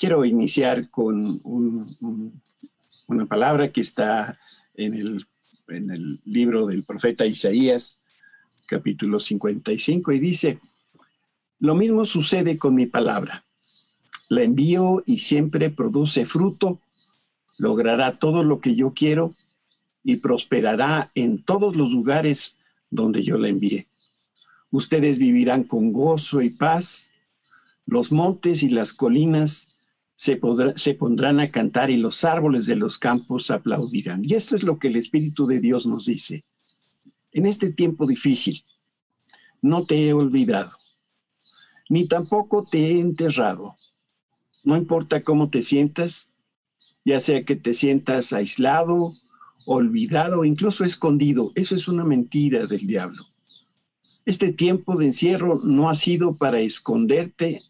quiero iniciar con una palabra que está en el, en el libro del profeta Isaías, capítulo 55, y dice, lo mismo sucede con mi palabra. La envío y siempre produce fruto, logrará todo lo que yo quiero y prosperará en todos los lugares donde yo la envíe. Ustedes vivirán con gozo y paz. Los montes y las colinas se, se, pondrán a cantar y los árboles de los campos aplaudirán. Y esto es lo que el Espíritu de Dios nos dice. En este tiempo difícil, no te he olvidado, ni tampoco te he enterrado. No importa cómo te sientas, ya sea que te sientas aislado, olvidado incluso escondido, eso es una mentira del diablo. Este tiempo de encierro no ha sido para esconderte.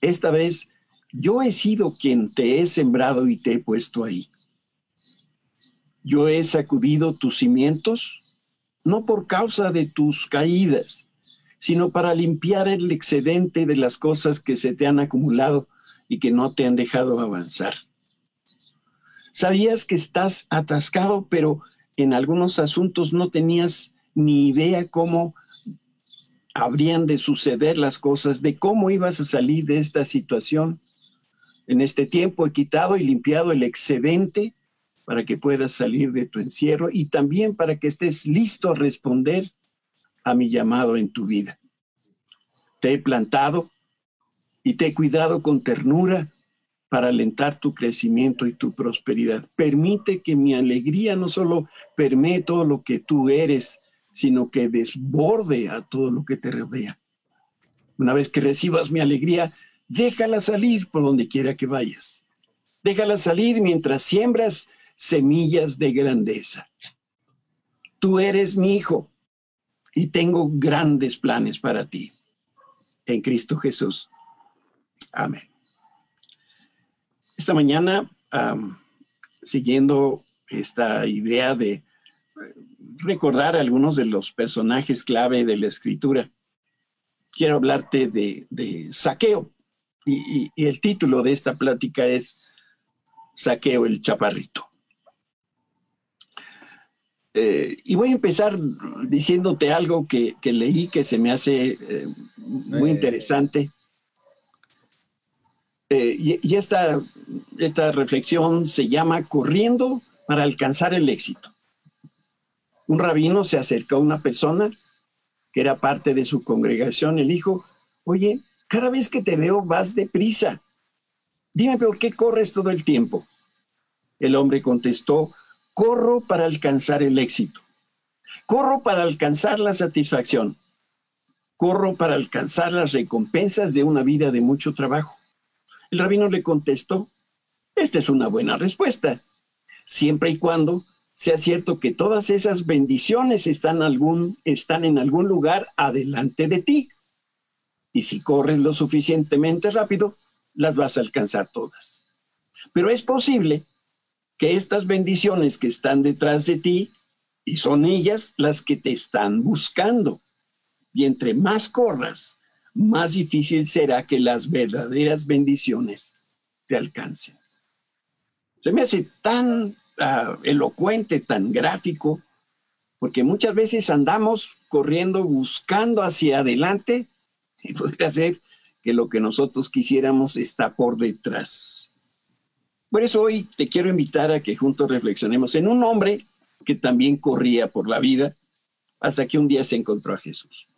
Esta vez yo he sido quien te he sembrado y te he puesto ahí. Yo he sacudido tus cimientos, no por causa de tus caídas, sino para limpiar el excedente de las cosas que se te han acumulado y que no te han dejado avanzar. Sabías que estás atascado, pero en algunos asuntos no tenías ni idea cómo habrían de suceder las cosas, de cómo ibas a salir de esta situación. En este tiempo he quitado y limpiado el excedente para que puedas salir de tu encierro y también para que estés listo a responder a mi llamado en tu vida. Te he plantado y te he cuidado con ternura para alentar tu crecimiento y tu prosperidad. Permite que mi alegría no solo permee todo lo que tú eres, sino que desborde a todo lo que te rodea. Una vez que recibas mi alegría, déjala salir por donde quiera que vayas. Déjala salir mientras siembras semillas de grandeza. Tú eres mi hijo y tengo grandes planes para ti. En Cristo Jesús. Amén. Esta mañana, siguiendo esta idea de recordar algunos de los personajes clave de la escritura. Quiero hablarte de, saqueo y, el título de esta plática es Saqueo el Chaparrito. Eh, y voy a empezar diciéndote algo que, leí que se me hace eh, muy interesante. Eh, y, y esta, esta reflexión se llama Corriendo para alcanzar el éxito un rabino se acercó a una persona que era parte de su congregación le dijo, oye, cada vez que te veo vas deprisa. Dime por qué corres todo el tiempo. El hombre contestó, corro para alcanzar el éxito. Corro para alcanzar la satisfacción. Corro para alcanzar las recompensas de una vida de mucho trabajo. El rabino le contestó, esta es una buena respuesta, siempre y cuando sea cierto que todas esas bendiciones están, algún, están en algún lugar adelante de ti. Y si corres lo suficientemente rápido, las vas a alcanzar todas. Pero es posible que estas bendiciones que están detrás de ti, y son ellas las que te están buscando. Y entre más corras, más difícil será que las verdaderas bendiciones te alcancen. Se me hace tan elocuente, tan gráfico, porque muchas veces andamos corriendo, buscando hacia adelante y podría ser que lo que nosotros quisiéramos está por detrás. Por eso hoy te quiero invitar a que juntos reflexionemos en un hombre que también corría por la vida hasta que un día se encontró a Jesús.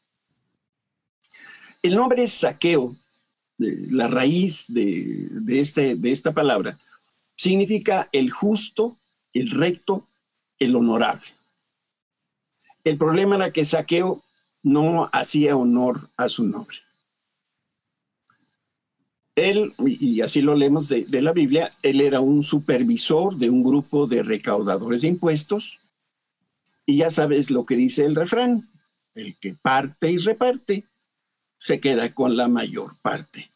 El nombre saqueo, la raíz de, de, este, de esta palabra, significa el justo el recto, el honorable. El problema era que Saqueo no hacía honor a su nombre. Él, y así lo leemos de, la Biblia, él era un supervisor de un grupo de recaudadores de impuestos. Y ya sabes lo que dice el refrán, el que parte y reparte se queda con la mayor parte.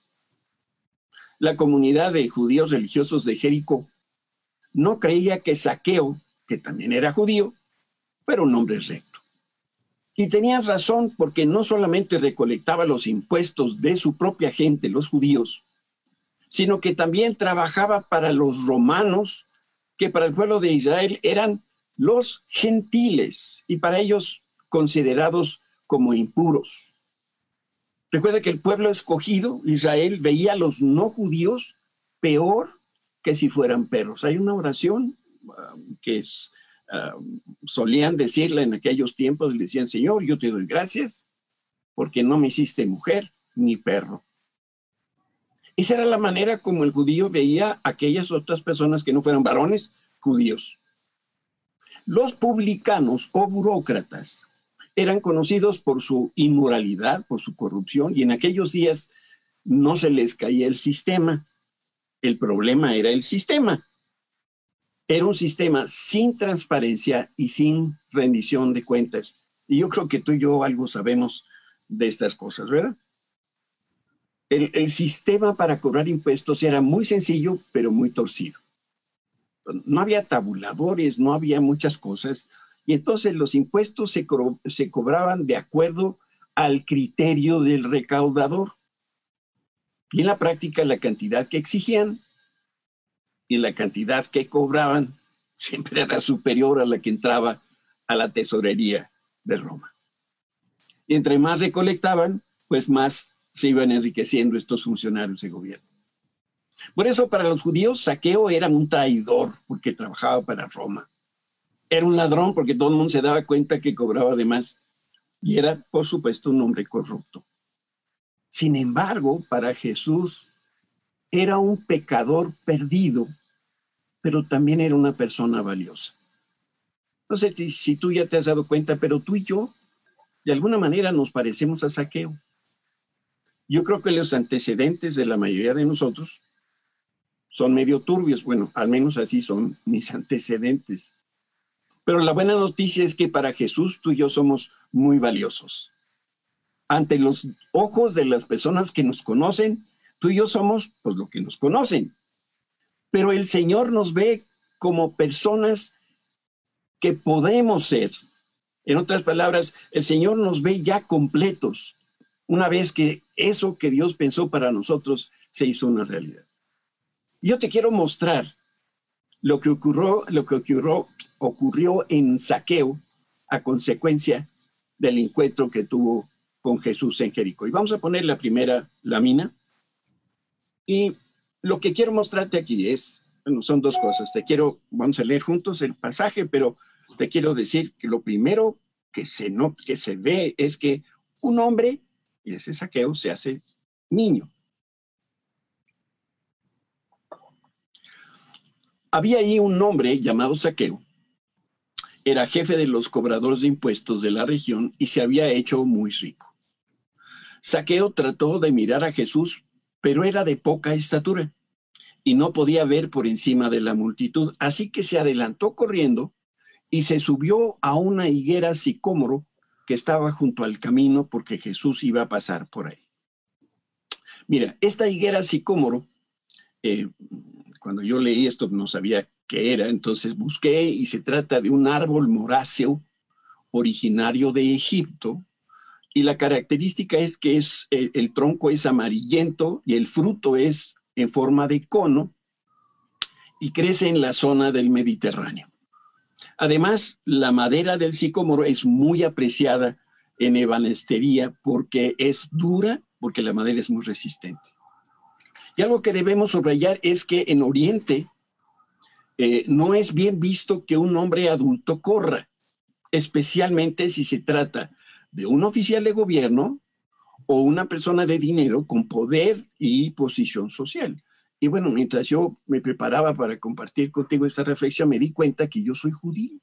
La comunidad de judíos religiosos de Jericó no creía que Saqueo, que también era judío, fuera un hombre recto. Y tenía razón porque no solamente recolectaba los impuestos de su propia gente, los judíos, sino que también trabajaba para los romanos, que para el pueblo de Israel eran los gentiles y para ellos considerados como impuros. Recuerda que el pueblo escogido, Israel, veía a los no judíos peor que si fueran perros. Hay una oración um, que um, solían decirla en aquellos tiempos, le decían, Señor, yo te doy gracias porque no me hiciste mujer ni perro. Esa era la manera como el judío veía a aquellas otras personas que no fueran varones judíos. Los publicanos o burócratas eran conocidos por su inmoralidad, por su corrupción, y en aquellos días no se les caía el sistema. El problema era el sistema. Era un sistema sin transparencia y sin rendición de cuentas. Y yo creo que tú y yo algo sabemos de estas cosas, ¿verdad? el, sistema para cobrar impuestos era muy sencillo, pero muy torcido. No había tabuladores, no había muchas cosas, y entonces los impuestos se, se cobraban de acuerdo al criterio del recaudador. Y en la práctica la cantidad que exigían y la cantidad que cobraban siempre era superior a la que entraba a la tesorería de Roma. Y entre más recolectaban, pues más se iban enriqueciendo estos funcionarios de gobierno. Por eso para los judíos Saqueo era un traidor porque trabajaba para Roma. Era un ladrón porque todo el mundo se daba cuenta que cobraba de más. Y era, por supuesto, un hombre corrupto. Sin embargo, para Jesús era un pecador perdido, pero también era una persona valiosa. No sé si tú ya te has dado cuenta, pero tú y yo, de alguna manera, nos parecemos a Saqueo. Yo creo que los antecedentes de la mayoría de nosotros son medio turbios. Bueno, al menos así son mis antecedentes. Pero la buena noticia es que para Jesús tú y yo somos muy valiosos. Ante los ojos de las personas que nos conocen, tú y yo somos pues lo que nos conocen. Pero el Señor nos ve como personas que podemos ser. En otras palabras, el Señor nos ve ya completos una vez que eso que Dios pensó para nosotros se hizo una realidad. Yo te quiero mostrar lo que ocurrió, lo que ocurrió, ocurrió en Saqueo a consecuencia del encuentro que tuvo con Jesús en Jericó. Y vamos a poner la primera lámina. Y lo que quiero mostrarte aquí es, bueno, son dos cosas. Te quiero, vamos a leer juntos el pasaje, pero te quiero decir que lo primero que se, no, que se ve es que un hombre y ese saqueo se hace niño. Había ahí un hombre llamado Saqueo. Era jefe de los cobradores de impuestos de la región y se había hecho muy rico. Saqueo trató de mirar a Jesús, pero era de poca estatura y no podía ver por encima de la multitud, así que se adelantó corriendo y se subió a una higuera sicómoro que estaba junto al camino porque Jesús iba a pasar por ahí. Mira, esta higuera sicómoro, eh, cuando yo leí esto no sabía qué era, entonces busqué y se trata de un árbol moráceo originario de Egipto y la característica es que es, el, el tronco es amarillento y el fruto es en forma de cono y crece en la zona del Mediterráneo. Además, la madera del sicómoro es muy apreciada en ebanestería porque es dura, porque la madera es muy resistente. Y algo que debemos subrayar es que en Oriente eh, no es bien visto que un hombre adulto corra, especialmente si se trata de un oficial de gobierno o una persona de dinero con poder y posición social. Y bueno, mientras yo me preparaba para compartir contigo esta reflexión, me di cuenta que yo soy judío.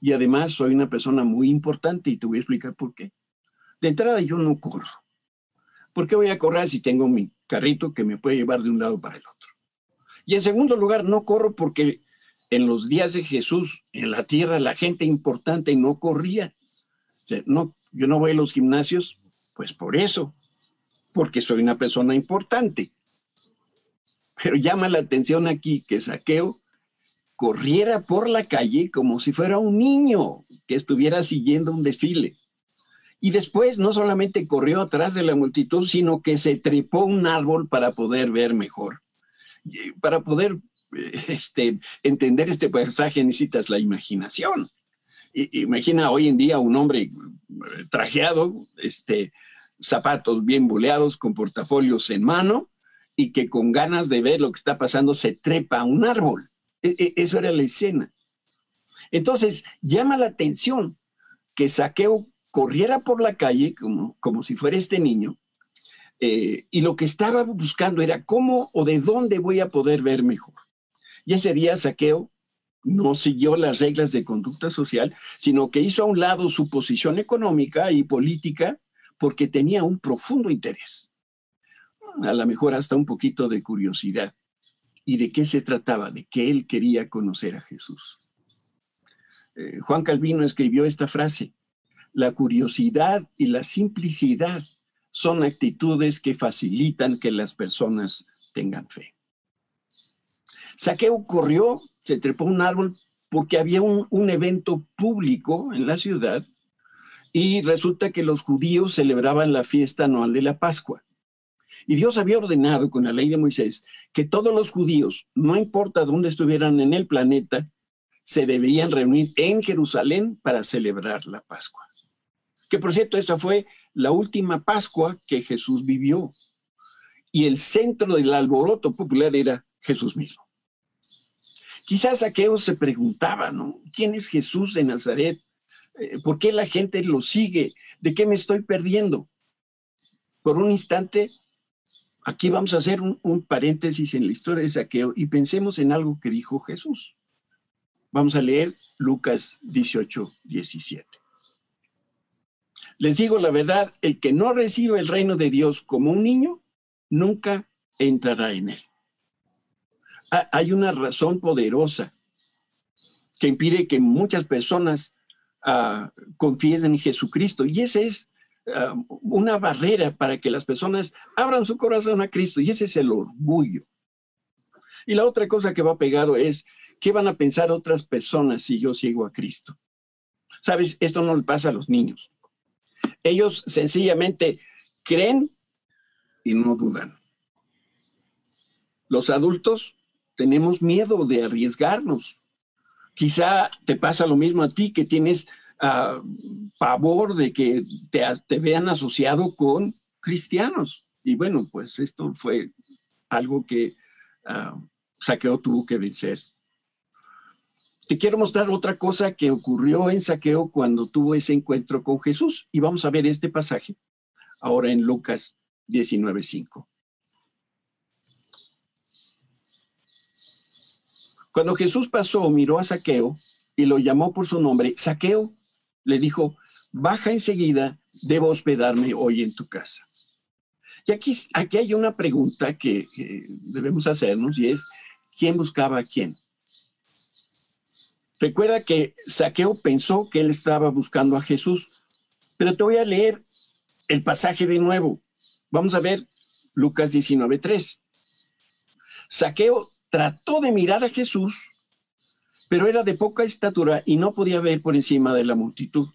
Y además soy una persona muy importante y te voy a explicar por qué. De entrada yo no corro. ¿Por qué voy a correr si tengo mi carrito que me puede llevar de un lado para el otro? Y en segundo lugar, no corro porque en los días de Jesús en la tierra la gente importante no corría. No, yo no voy a los gimnasios, pues por eso, porque soy una persona importante. Pero llama la atención aquí que Saqueo corriera por la calle como si fuera un niño que estuviera siguiendo un desfile. Y después no solamente corrió atrás de la multitud, sino que se trepó un árbol para poder ver mejor. Para poder este, entender este pasaje necesitas la imaginación. Imagina hoy en día un hombre eh, trajeado, este, zapatos bien boleados, con portafolios en mano, y que con ganas de ver lo que está pasando se trepa a un árbol. E, e, eso era la escena. Entonces, llama la atención que Saqueo corriera por la calle como, como si fuera este niño, eh, y lo que estaba buscando era cómo o de dónde voy a poder ver mejor. Y ese día Saqueo no siguió las reglas de conducta social, sino que hizo a un lado su posición económica y política porque tenía un profundo interés. A lo mejor hasta un poquito de curiosidad. ¿Y de qué se trataba? De que él quería conocer a Jesús. Eh, Juan Calvino escribió esta frase, la curiosidad y la simplicidad son actitudes que facilitan que las personas tengan fe. Saqueo corrió, se trepó un árbol porque había un, evento público en la ciudad y resulta que los judíos celebraban la fiesta anual de la Pascua. Y Dios había ordenado con la ley de Moisés que todos los judíos, no importa dónde estuvieran en el planeta, se debían reunir en Jerusalén para celebrar la Pascua. Que por cierto, esa fue la última Pascua que Jesús vivió. Y el centro del alboroto popular era Jesús mismo. Quizás aquellos se preguntaba, ¿no? ¿Quién es Jesús de Nazaret? Eh, ¿Por qué la gente lo sigue? ¿De qué me estoy perdiendo? Por un instante, aquí vamos a hacer un, un, paréntesis en la historia de Saqueo y pensemos en algo que dijo Jesús. Vamos a leer Lucas 18, 17. Les digo la verdad, el que no recibe el reino de Dios como un niño, nunca entrará en él hay una razón poderosa que impide que muchas personas uh, confíen en Jesucristo. Y esa es ah, una barrera para que las personas abran su corazón a Cristo. Y ese es el orgullo. Y la otra cosa que va pegado es, ¿qué van a pensar otras personas si yo sigo a Cristo? Sabes, esto no le pasa a los niños. Ellos sencillamente creen y no dudan. Los adultos tenemos miedo de arriesgarnos. Quizá te pasa lo mismo a ti, que tienes uh, pavor de que te, vean asociado con cristianos. Y bueno, pues esto fue algo que uh, Saqueo tuvo que vencer. Te quiero mostrar otra cosa que ocurrió en Saqueo cuando tuvo ese encuentro con Jesús. Y vamos a ver este pasaje ahora en Lucas 19.5. Cuando Jesús pasó, miró a Saqueo y lo llamó por su nombre. Saqueo le dijo, baja enseguida, debo hospedarme hoy en tu casa. Y aquí, aquí hay una pregunta que, debemos hacernos y es, ¿quién buscaba a quién? Recuerda que Saqueo pensó que él estaba buscando a Jesús, pero te voy a leer el pasaje de nuevo. Vamos a ver Lucas 19.3. Saqueo trató de mirar a Jesús, pero era de poca estatura y no podía ver por encima de la multitud.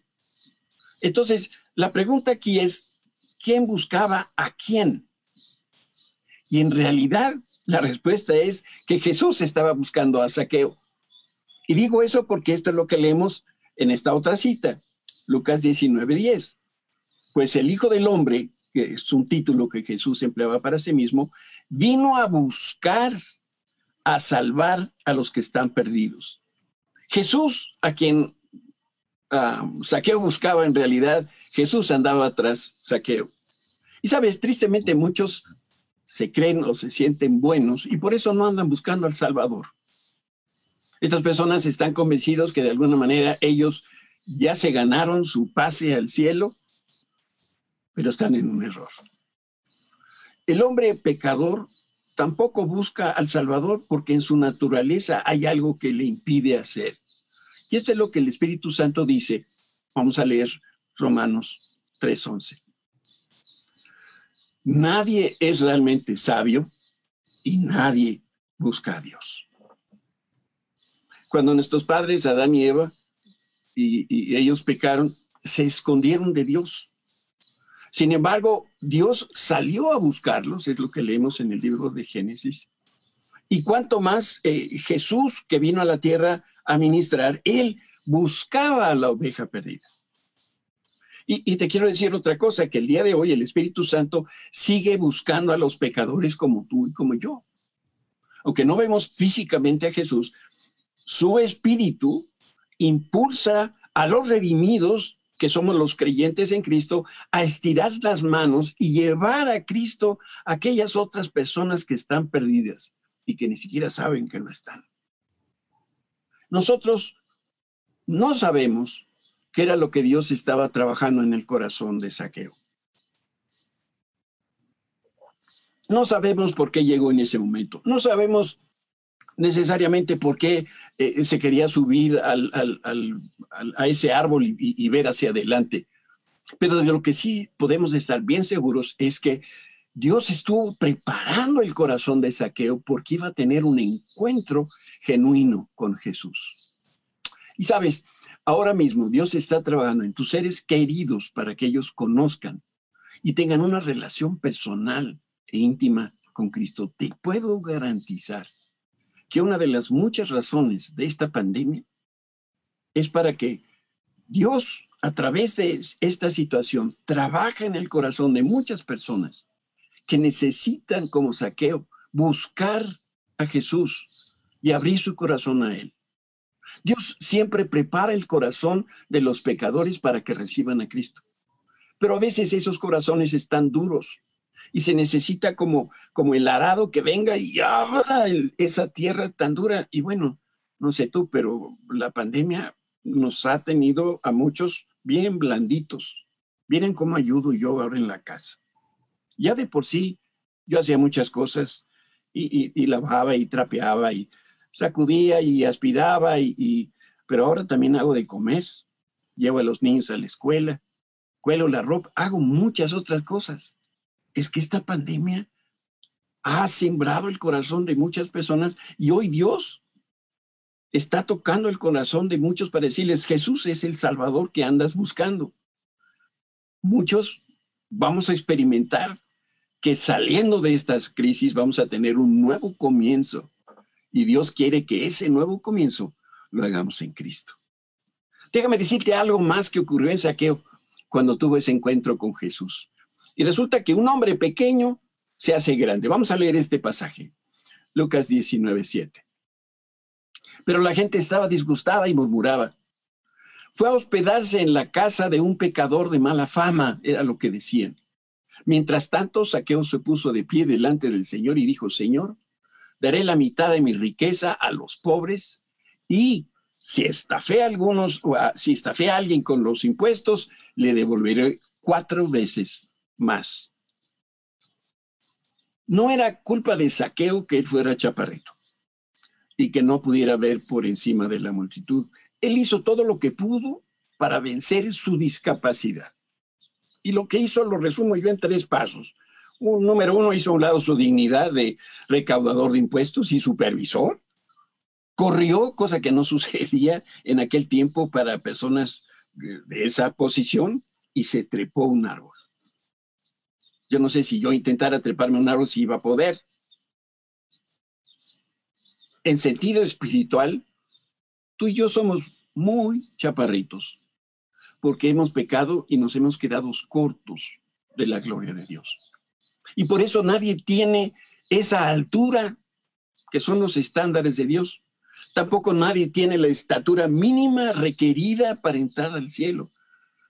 Entonces, la pregunta aquí es, ¿quién buscaba a quién? Y en realidad, la respuesta es que Jesús estaba buscando a Saqueo. Y digo eso porque esto es lo que leemos en esta otra cita, Lucas 19:10. Pues el Hijo del Hombre, que es un título que Jesús empleaba para sí mismo, vino a buscar a salvar a los que están perdidos. Jesús, a quien uh, Saqueo buscaba en realidad, Jesús andaba atrás Saqueo. Y sabes, tristemente muchos se creen o se sienten buenos y por eso no andan buscando al Salvador. Estas personas están convencidos que de alguna manera ellos ya se ganaron su pase al cielo, pero están en un error. El hombre pecador tampoco busca al Salvador porque en su naturaleza hay algo que le impide hacer. Y esto es lo que el Espíritu Santo dice. Vamos a leer Romanos 3:11. Nadie es realmente sabio y nadie busca a Dios. Cuando nuestros padres, Adán y Eva, y, y ellos pecaron, se escondieron de Dios. Sin embargo, Dios salió a buscarlos, es lo que leemos en el libro de Génesis. Y cuanto más eh, Jesús, que vino a la tierra a ministrar, él buscaba a la oveja perdida. Y, te quiero decir otra cosa, que el día de hoy el Espíritu Santo sigue buscando a los pecadores como tú y como yo. Aunque no vemos físicamente a Jesús, su Espíritu impulsa a los redimidos, que somos los creyentes en Cristo, a estirar las manos y llevar a Cristo a aquellas otras personas que están perdidas y que ni siquiera saben que lo están. Nosotros no sabemos qué era lo que Dios estaba trabajando en el corazón de Saqueo. No sabemos por qué llegó en ese momento. No sabemos necesariamente por qué eh, se quería subir a ese árbol y, y ver hacia adelante. Pero de lo que sí podemos estar bien seguros es que Dios estuvo preparando el corazón de Saqueo porque iba a tener un encuentro genuino con Jesús. Y sabes, Ahora mismo Dios está trabajando en tus seres queridos para que ellos conozcan y tengan una relación personal e íntima con Cristo. Te puedo garantizar que una de las muchas razones de esta pandemia es para que Dios, a través de esta situación, trabaja en el corazón de muchas personas que necesitan, como saqueo, buscar a Jesús y abrir su corazón a Él. Dios siempre prepara el corazón de los pecadores para que reciban a Cristo. Pero a veces esos corazones están duros y se necesita como, como el arado que venga y abra esa tierra tan dura. Y bueno, no sé tú, pero la pandemia nos ha tenido a muchos bien blanditos. Miren cómo ayudo yo ahora en la casa. Ya de por sí, yo hacía muchas cosas y, y lavaba y trapeaba y sacudía y aspiraba, y, pero ahora también hago de comer, llevo a los niños a la escuela, cuelo la ropa, hago muchas otras cosas. Es que esta pandemia ha sembrado el corazón de muchas personas y hoy Dios está tocando el corazón de muchos para decirles, Jesús es el Salvador que andas buscando. Muchos vamos a experimentar que saliendo de estas crisis vamos a tener un nuevo comienzo y Dios quiere que ese nuevo comienzo lo hagamos en Cristo. Déjame decirte algo más que ocurrió en Saqueo cuando tuvo ese encuentro con Jesús. Y resulta que un hombre pequeño se hace grande. Vamos a leer este pasaje. Lucas 19, 7. Pero la gente estaba disgustada y murmuraba. Fue a hospedarse en la casa de un pecador de mala fama, era lo que decían. Mientras tanto, Saqueo se puso de pie delante del Señor y dijo, Señor, daré la mitad de mi riqueza a los pobres y si estafé a algunos, si estafé a alguien con los impuestos, le devolveré cuatro veces más. No era culpa de saqueo que él fuera chaparrito y que no pudiera ver por encima de la multitud. Él hizo todo lo que pudo para vencer su discapacidad. Y lo que hizo lo resumo yo en tres pasos número uno, hizo a un lado su dignidad de recaudador de impuestos y supervisor. Corrió, cosa que no sucedía en aquel tiempo para personas de esa posición, y se trepó un árbol. Yo no sé si yo intentara treparme un árbol si iba a poder. En sentido espiritual, tú y yo somos muy chaparritos, porque hemos pecado y nos hemos quedado cortos de la gloria de Dios. Y por eso nadie tiene esa altura que son los estándares de Dios. Tampoco nadie tiene la estatura mínima requerida para entrar al cielo.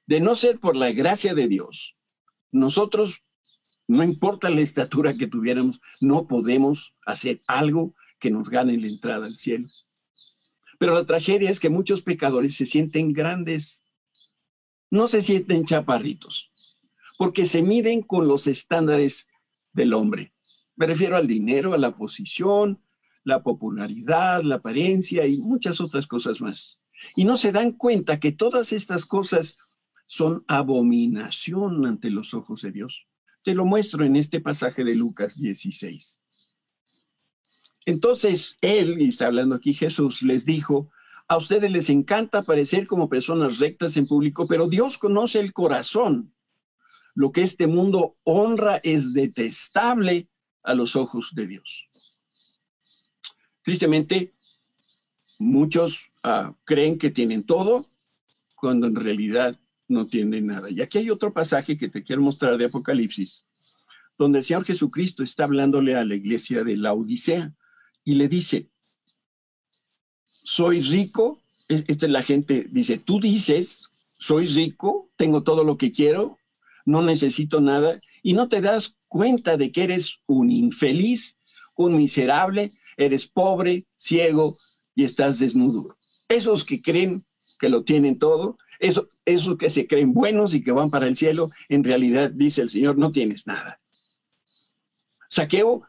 De no ser por la gracia de Dios, nosotros, no importa la estatura que tuviéramos, no podemos hacer algo que nos gane la entrada al cielo. Pero la tragedia es que muchos pecadores se sienten grandes, no se sienten chaparritos porque se miden con los estándares del hombre. Me refiero al dinero, a la posición, la popularidad, la apariencia y muchas otras cosas más. Y no se dan cuenta que todas estas cosas son abominación ante los ojos de Dios. Te lo muestro en este pasaje de Lucas 16. Entonces él, y está hablando aquí Jesús, les dijo, a ustedes les encanta parecer como personas rectas en público, pero Dios conoce el corazón lo que este mundo honra es detestable a los ojos de Dios. Tristemente, muchos ah, creen que tienen todo cuando en realidad no tienen nada. Y aquí hay otro pasaje que te quiero mostrar de Apocalipsis, donde el Señor Jesucristo está hablándole a la iglesia de la Odisea y le dice, soy rico, e, esta es la gente, dice, tú dices, soy rico, tengo todo lo que quiero, no necesito nada, y no te das cuenta de que eres un infeliz, un miserable, eres pobre, ciego y estás desnudo. Esos que creen que lo tienen todo, esos, esos que se creen buenos y que van para el cielo, en realidad, dice el Señor, no tienes nada. Saqueo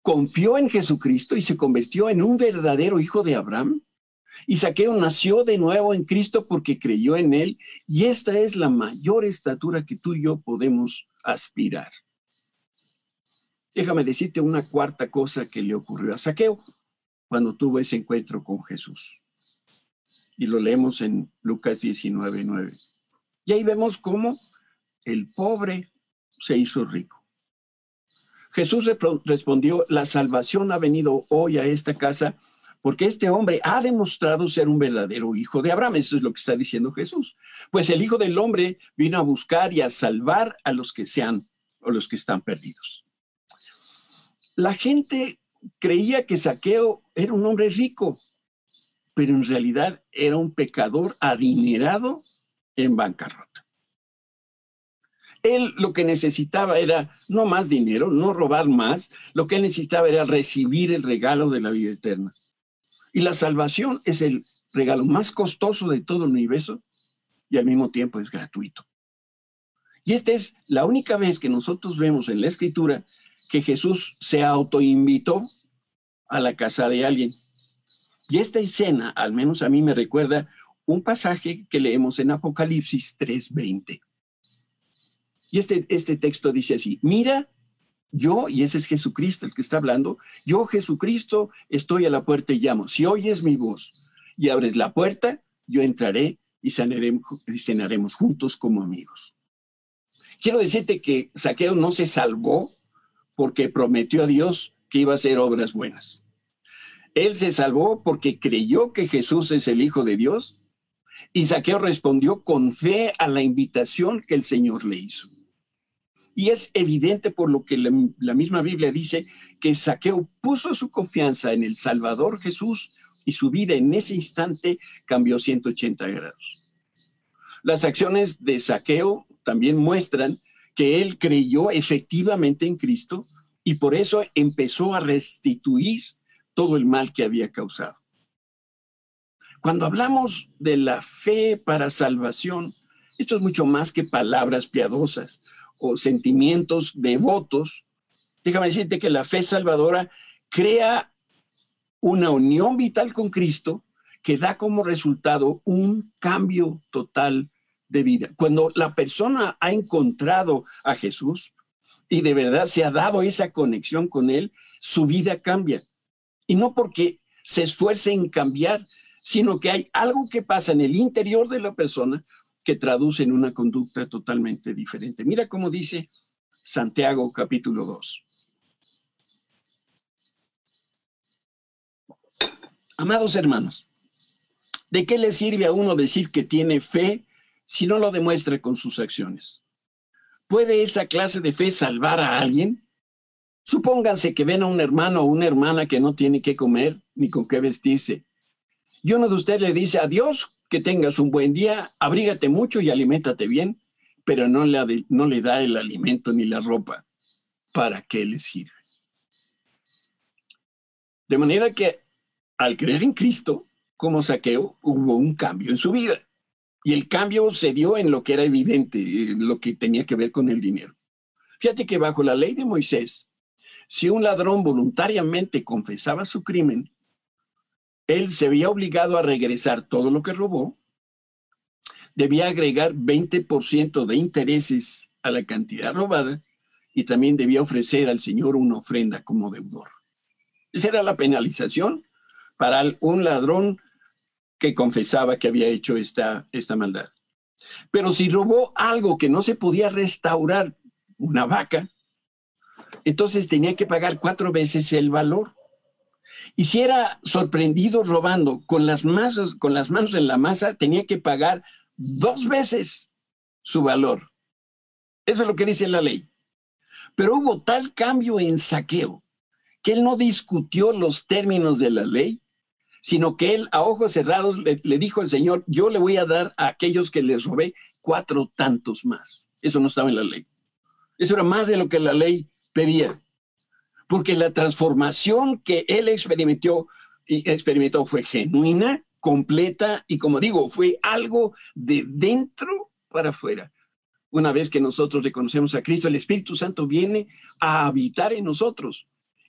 confió en Jesucristo y se convirtió en un verdadero hijo de Abraham. Y Saqueo nació de nuevo en Cristo porque creyó en él. Y esta es la mayor estatura que tú y yo podemos aspirar. Déjame decirte una cuarta cosa que le ocurrió a Saqueo cuando tuvo ese encuentro con Jesús. Y lo leemos en Lucas 19, 9. Y ahí vemos cómo el pobre se hizo rico. Jesús respondió, la salvación ha venido hoy a esta casa porque este hombre ha demostrado ser un verdadero hijo de Abraham. Eso es lo que está diciendo Jesús. Pues el Hijo del Hombre vino a buscar y a salvar a los que sean o los que están perdidos. La gente creía que Saqueo era un hombre rico, pero en realidad era un pecador adinerado en bancarrota. Él lo que necesitaba era no más dinero, no robar más, lo que necesitaba era recibir el regalo de la vida eterna. Y la salvación es el regalo más costoso de todo el universo y al mismo tiempo es gratuito. Y esta es la única vez que nosotros vemos en la escritura que Jesús se autoinvitó a la casa de alguien. Y esta escena, al menos a mí me recuerda un pasaje que leemos en Apocalipsis 3:20. Y este, este texto dice así, mira, yo, y ese es Jesucristo el que está hablando, yo Jesucristo estoy a la puerta y llamo. Si oyes mi voz y abres la puerta, yo entraré y cenaremos juntos como amigos. Quiero decirte que Saqueo no se salvó porque prometió a Dios que iba a hacer obras buenas. Él se salvó porque creyó que Jesús es el Hijo de Dios y Saqueo respondió con fe a la invitación que el Señor le hizo. Y es evidente por lo que la, misma Biblia dice que Saqueo puso su confianza en el Salvador Jesús y su vida en ese instante cambió 180 grados. Las acciones de Saqueo también muestran que él creyó efectivamente en Cristo y por eso empezó a restituir todo el mal que había causado. Cuando hablamos de la fe para salvación, esto es mucho más que palabras piadosas o sentimientos devotos, déjame decirte que la fe salvadora crea una unión vital con Cristo que da como resultado un cambio total de vida. Cuando la persona ha encontrado a Jesús y de verdad se ha dado esa conexión con Él, su vida cambia. Y no porque se esfuerce en cambiar, sino que hay algo que pasa en el interior de la persona que traduce en una conducta totalmente diferente. Mira cómo dice Santiago capítulo 2. Amados hermanos, ¿de qué le sirve a uno decir que tiene fe si no lo demuestra con sus acciones? ¿Puede esa clase de fe salvar a alguien? Supónganse que ven a un hermano o una hermana que no tiene qué comer ni con qué vestirse. Y uno de ustedes le dice, adiós, que tengas un buen día, abrígate mucho y aliméntate bien, pero no le, no le da el alimento ni la ropa. ¿Para qué le sirve? De manera que al creer en Cristo, como saqueo, hubo un cambio en su vida. Y el cambio se dio en lo que era evidente, lo que tenía que ver con el dinero. Fíjate que bajo la ley de Moisés, si un ladrón voluntariamente confesaba su crimen, él se veía obligado a regresar todo lo que robó, debía agregar 20% de intereses a la cantidad robada y también debía ofrecer al Señor una ofrenda como deudor. Esa era la penalización para un ladrón que confesaba que había hecho esta, esta maldad. Pero si robó algo que no se podía restaurar, una vaca, entonces tenía que pagar cuatro veces el valor. Y si era sorprendido robando con las, con las manos en la masa, tenía que pagar dos veces su valor. Eso es lo que dice la ley. Pero hubo tal cambio en saqueo que él no discutió los términos de la ley, sino que él a ojos cerrados le, le dijo al Señor, yo le voy a dar a aquellos que les robé cuatro tantos más. Eso no estaba en la ley. Eso era más de lo que la ley pedía porque la transformación que él experimentó, experimentó fue genuina, completa y como digo, fue algo de dentro para afuera. Una vez que nosotros reconocemos a Cristo, el Espíritu Santo viene a habitar en nosotros.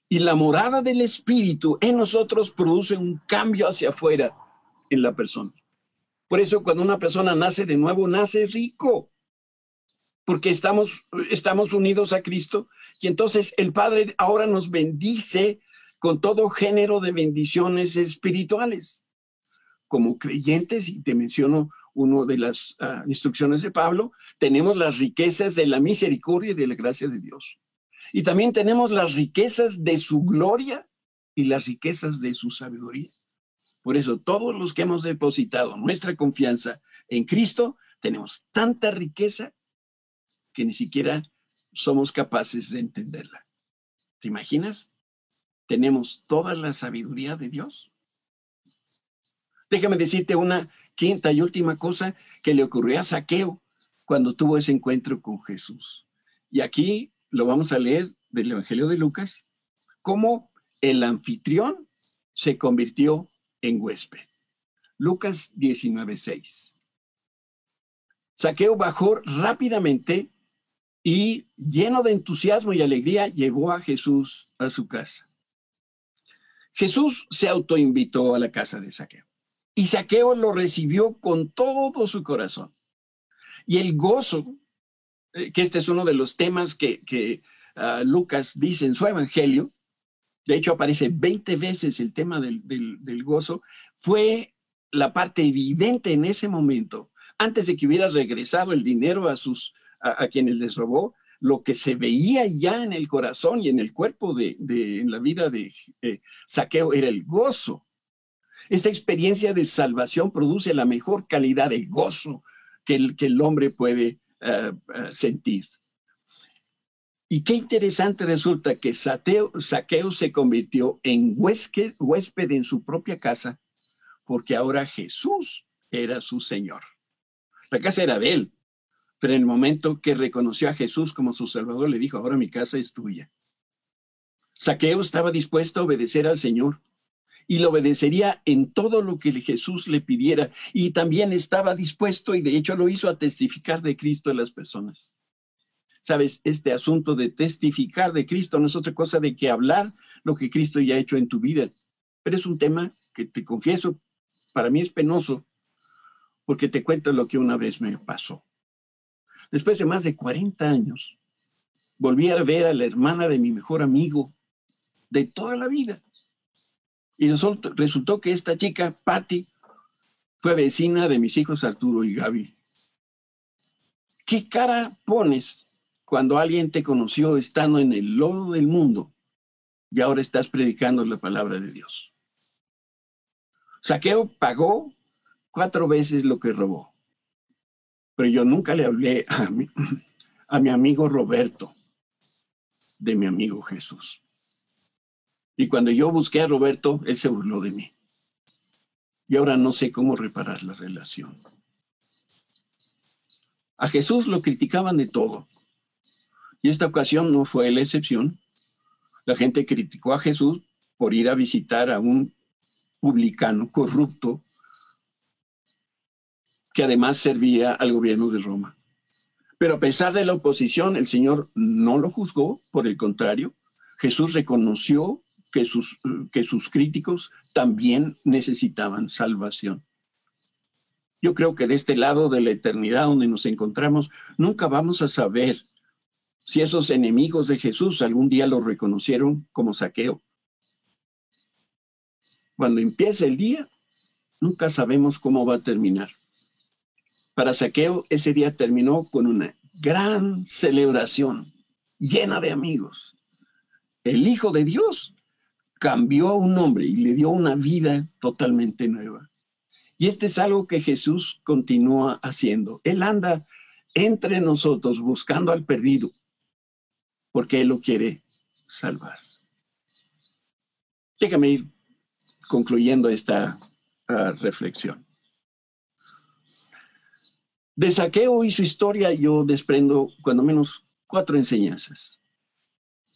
Y la morada del Espíritu en nosotros produce un cambio hacia afuera en la persona. Por eso cuando una persona nace de nuevo, nace rico porque estamos, estamos unidos a Cristo. Y entonces el Padre ahora nos bendice con todo género de bendiciones espirituales. Como creyentes, y te menciono una de las ah, instrucciones de Pablo, tenemos las riquezas de la misericordia y de la gracia de Dios. Y también tenemos las riquezas de su gloria y las riquezas de su sabiduría. Por eso todos los que hemos depositado nuestra confianza en Cristo, tenemos tanta riqueza que ni siquiera somos capaces de entenderla. ¿Te imaginas? Tenemos toda la sabiduría de Dios. Déjame decirte una quinta y última cosa que le ocurrió a Saqueo cuando tuvo ese encuentro con Jesús. Y aquí lo vamos a leer del Evangelio de Lucas, cómo el anfitrión se convirtió en huésped. Lucas 19:6. Saqueo bajó rápidamente y lleno de entusiasmo y alegría llevó a Jesús a su casa. Jesús se autoinvitó a la casa de Saqueo y Saqueo lo recibió con todo su corazón. Y el gozo, eh, que este es uno de los temas que, ah, Lucas dice en su evangelio, de hecho aparece 20 veces el tema del, del gozo, fue la parte evidente en ese momento, antes de que hubiera regresado el dinero a sus a, quienes les robó, lo que se veía ya en el corazón y en el cuerpo de, en la vida de eh, Saqueo era el gozo. Esta experiencia de salvación produce la mejor calidad de gozo que el, que el hombre puede eh, eh, sentir. Y qué interesante resulta que Saqueo se convirtió en huésped, huésped en su propia casa, porque ahora Jesús era su Señor. La casa era de él, pero en el momento que reconoció a Jesús como su Salvador, le dijo, ahora mi casa es tuya. Saqueo estaba dispuesto a obedecer al Señor y lo obedecería en todo lo que Jesús le pidiera. Y también estaba dispuesto, y de hecho lo hizo, a testificar de Cristo a las personas. Sabes, este asunto de testificar de Cristo no es otra cosa de que hablar lo que Cristo ya ha hecho en tu vida. Pero es un tema que te confieso, para mí es penoso, porque te cuento lo que una vez me pasó. Después de más de 40 años, volví a ver a la hermana de mi mejor amigo de toda la vida. Y resultó, que esta chica, Patty, fue vecina de mis hijos Arturo y Gaby. ¿Qué cara pones cuando alguien te conoció estando en el lodo del mundo y ahora estás predicando la palabra de Dios? Saqueo pagó cuatro veces lo que robó pero yo nunca le hablé a mi, amigo Roberto de mi amigo Jesús. Y cuando yo busqué a Roberto, él se burló de mí. Y ahora no sé cómo reparar la relación. A Jesús lo criticaban de todo. Y esta ocasión no fue la excepción. La gente criticó a Jesús por ir a visitar a un publicano corrupto que además servía al gobierno de Roma. Pero a pesar de la oposición, el Señor no lo juzgó, por el contrario, Jesús reconoció que sus, que sus críticos también necesitaban salvación. Yo creo que de este lado de la eternidad donde nos encontramos, nunca vamos a saber si esos enemigos de Jesús algún día lo reconocieron como saqueo. Cuando empiece el día, nunca sabemos cómo va a terminar. Para Saqueo ese día terminó con una gran celebración llena de amigos. El Hijo de Dios cambió a un hombre y le dio una vida totalmente nueva. Y este es algo que Jesús continúa haciendo. Él anda entre nosotros buscando al perdido, porque Él lo quiere salvar. Déjame ir concluyendo esta ah, reflexión. De Saqueo y su historia yo desprendo cuando menos cuatro enseñanzas.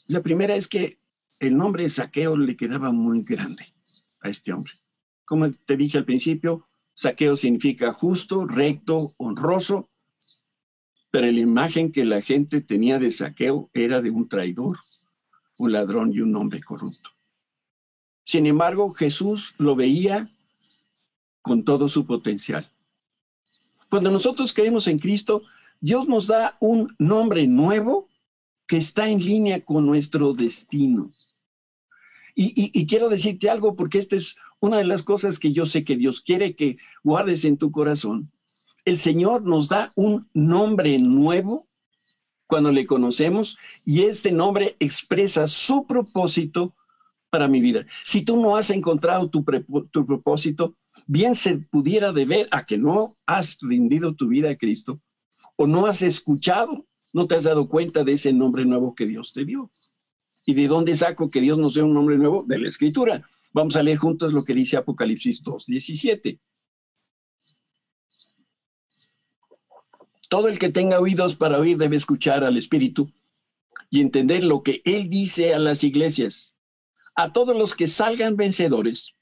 La primera es que el nombre de Saqueo le quedaba muy grande a este hombre. Como te dije al principio, Saqueo significa justo, recto, honroso, pero la imagen que la gente tenía de Saqueo era de un traidor, un ladrón y un hombre corrupto. Sin embargo, Jesús lo veía con todo su potencial. Cuando nosotros creemos en Cristo, Dios nos da un nombre nuevo que está en línea con nuestro destino. Y, quiero decirte algo porque esta es una de las cosas que yo sé que Dios quiere que guardes en tu corazón. El Señor nos da un nombre nuevo cuando le conocemos y este nombre expresa su propósito para mi vida. Si tú no has encontrado tu, propósito, bien se pudiera deber a que no has rendido tu vida a Cristo o no has escuchado, no te has dado cuenta de ese nombre nuevo que Dios te dio. ¿Y de dónde saco que Dios nos dé un nombre nuevo? De la Escritura. Vamos a leer juntos lo que dice Apocalipsis 2, 17. Todo el que tenga oídos para oír debe escuchar al Espíritu y entender lo que Él dice a las iglesias. A todos los que salgan vencedores,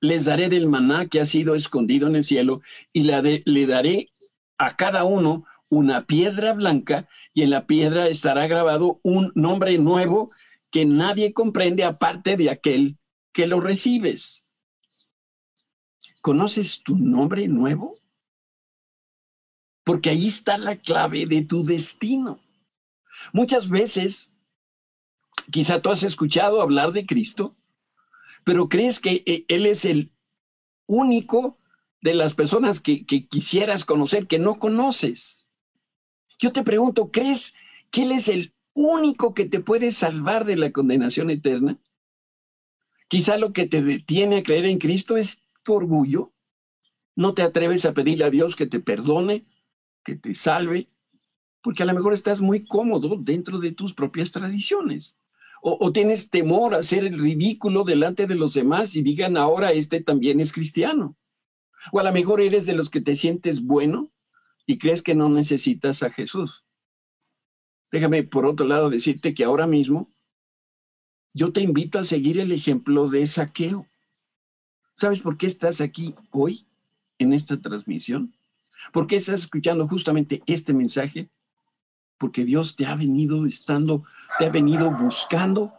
les daré del maná que ha sido escondido en el cielo y le daré a cada uno una piedra blanca y en la piedra estará grabado un nombre nuevo que nadie comprende aparte de aquel que lo recibes. ¿Conoces tu nombre nuevo? Porque ahí está la clave de tu destino. Muchas veces, quizá tú has escuchado hablar de Cristo, pero crees que eh, Él es el único de las personas que, quisieras conocer que no conoces. Yo te pregunto, ¿crees que Él es el único que te puede salvar de la condenación eterna? Quizá lo que te detiene a creer en Cristo es tu orgullo. No te atreves a pedirle a Dios que te perdone, que te salve, porque a lo mejor estás muy cómodo dentro de tus propias tradiciones o, tienes temor a ser el ridículo delante de los demás y digan ahora este también es cristiano. O a lo mejor eres de los que te sientes bueno y crees que no necesitas a Jesús. Déjame por otro lado decirte que ahora mismo yo te invito a seguir el ejemplo de saqueo. ¿Sabes por qué estás aquí hoy en esta transmisión? ¿Por qué estás escuchando justamente este mensaje? Porque Dios te ha venido estando te ha venido buscando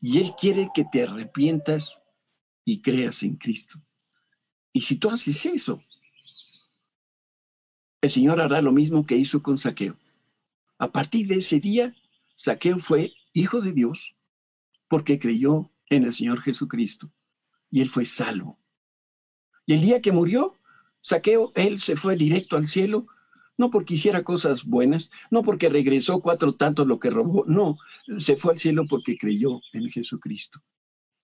y Él quiere que te arrepientas y creas en Cristo. Y si tú haces eso, el Señor hará lo mismo que hizo con Saqueo. A partir de ese día, Saqueo fue hijo de Dios porque creyó en el Señor Jesucristo y él fue salvo. Y el día que murió, Saqueo, él se fue directo al cielo no porque hiciera cosas buenas, no porque regresó cuatro tantos lo que robó, no, se fue al cielo porque creyó en Jesucristo.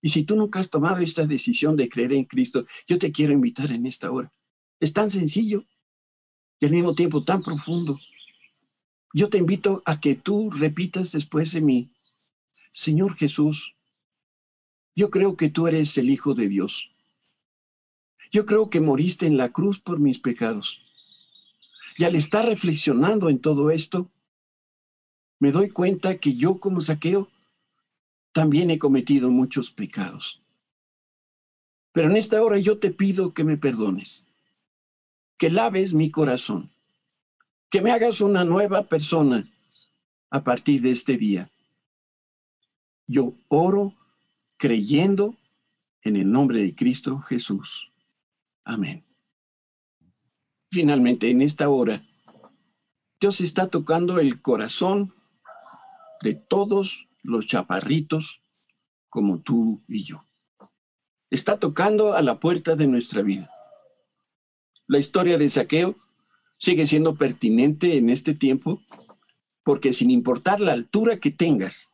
Y si tú nunca has tomado esta decisión de creer en Cristo, yo te quiero invitar en esta hora. Es tan sencillo y al mismo tiempo tan profundo. Yo te invito a que tú repitas después de mí, Señor Jesús, yo creo que tú eres el Hijo de Dios. Yo creo que moriste en la cruz por mis pecados. Y al estar reflexionando en todo esto, me doy cuenta que yo como saqueo también he cometido muchos pecados. Pero en esta hora yo te pido que me perdones, que laves mi corazón, que me hagas una nueva persona a partir de este día. Yo oro creyendo en el nombre de Cristo Jesús. Amén finalmente en esta hora, Dios está tocando el corazón de todos los chaparritos como tú y yo. Está tocando a la puerta de nuestra vida. La historia de Saqueo sigue siendo pertinente en este tiempo porque sin importar la altura que tengas,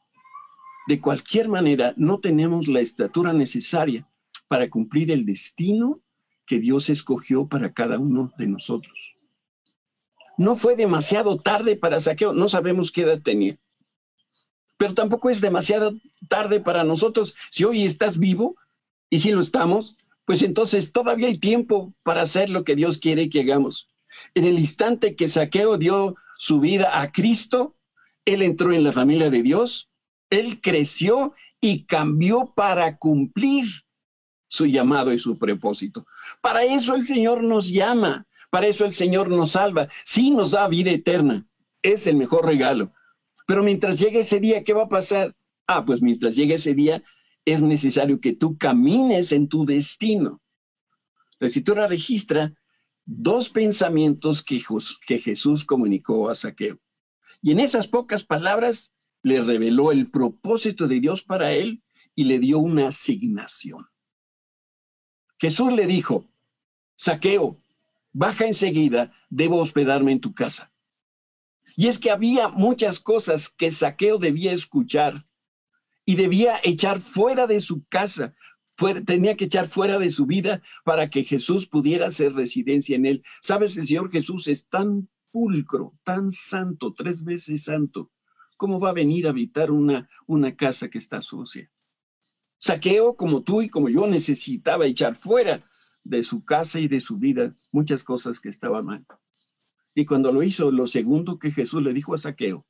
de cualquier manera no tenemos la estatura necesaria para cumplir el destino que Dios escogió para cada uno de nosotros. No fue demasiado tarde para Saqueo, no sabemos qué edad tenía, pero tampoco es demasiado tarde para nosotros. Si hoy estás vivo y si lo estamos, pues entonces todavía hay tiempo para hacer lo que Dios quiere que hagamos. En el instante que Saqueo dio su vida a Cristo, él entró en la familia de Dios, él creció y cambió para cumplir su llamado y su propósito. Para eso el Señor nos llama, para eso el Señor nos salva. Sí nos da vida eterna, es el mejor regalo. Pero mientras llegue ese día, ¿qué va a pasar? Ah, pues mientras llegue ese día, es necesario que tú camines en tu destino. La escritura registra dos pensamientos que, que Jesús comunicó a Saqueo. Y en esas pocas palabras le reveló el propósito de Dios para él y le dio una asignación. Jesús le dijo, Saqueo, baja enseguida, debo hospedarme en tu casa. Y es que había muchas cosas que Saqueo debía escuchar y debía echar fuera de su casa, tenía que echar fuera de su vida para que Jesús pudiera hacer residencia en él. Sabes, el Señor Jesús es tan pulcro, tan santo, tres veces santo, ¿cómo va a venir a habitar una, una casa que está sucia? Saqueo, como tú y como yo, necesitaba echar fuera de su casa y de su vida muchas cosas que estaban mal. Y cuando lo hizo, lo segundo que Jesús le dijo a Saqueo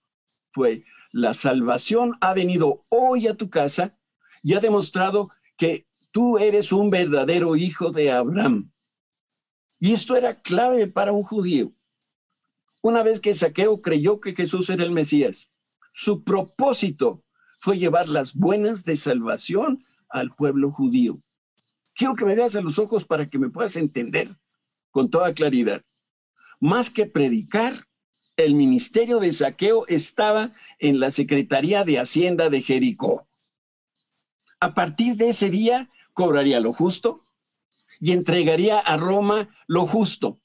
fue, la salvación ha venido hoy a tu casa y ha demostrado que tú eres un verdadero hijo de Abraham. Y esto era clave para un judío. Una vez que Saqueo creyó que Jesús era el Mesías, su propósito fue llevar las buenas de salvación al pueblo judío. Quiero que me veas a los ojos para que me puedas entender con toda claridad. Más que predicar, el ministerio de Saqueo estaba en la Secretaría de Hacienda de Jericó. A partir de ese día cobraría lo justo y entregaría a Roma lo justo.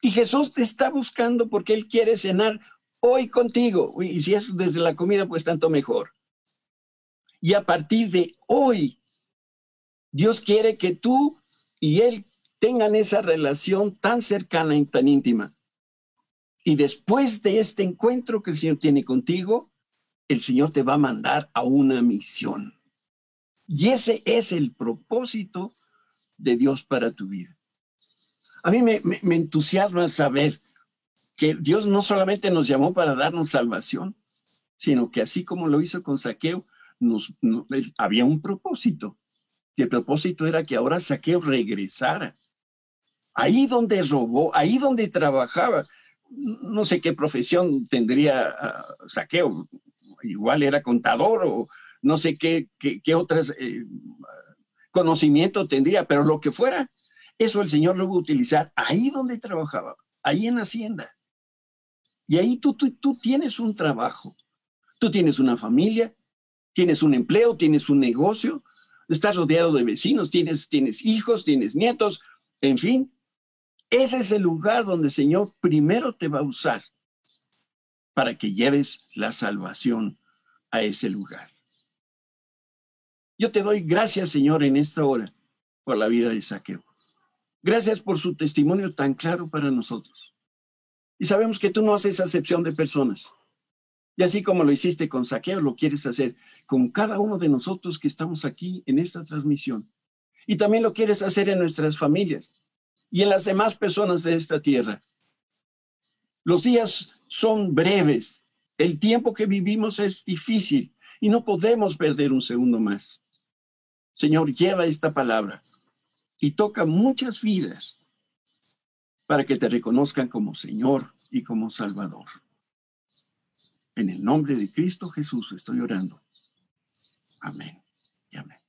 Y Jesús te está buscando porque Él quiere cenar hoy contigo. Y si es desde la comida, pues tanto mejor. Y a partir de hoy, Dios quiere que tú y Él tengan esa relación tan cercana y tan íntima. Y después de este encuentro que el Señor tiene contigo, el Señor te va a mandar a una misión. Y ese es el propósito de Dios para tu vida. A mí me, entusiasma saber que Dios no solamente nos llamó para darnos salvación, sino que así como lo hizo con Saqueo, había un propósito. Y el propósito era que ahora Saqueo regresara. Ahí donde robó, ahí donde trabajaba, no sé qué profesión tendría uh, Saqueo, igual era contador o no sé qué, qué, otras eh, conocimiento tendría, pero lo que fuera, eso el Señor lo va a utilizar ahí donde trabajaba, ahí en Hacienda. Y ahí tú, tú, tú tienes un trabajo, tú tienes una familia, tienes un empleo, tienes un negocio, estás rodeado de vecinos, tienes, tienes hijos, tienes nietos, en fin. Ese es el lugar donde el Señor primero te va a usar para que lleves la salvación a ese lugar. Yo te doy gracias, Señor, en esta hora por la vida de Saqueo. Gracias por su testimonio tan claro para nosotros. Y sabemos que tú no haces acepción de personas. Y así como lo hiciste con Saqueo, lo quieres hacer con cada uno de nosotros que estamos aquí en esta transmisión. Y también lo quieres hacer en nuestras familias y en las demás personas de esta tierra. Los días son breves. El tiempo que vivimos es difícil y no podemos perder un segundo más. Señor, lleva esta palabra y toca muchas vidas para que te reconozcan como Señor y como Salvador. En el nombre de Cristo Jesús estoy orando. Amén y amén.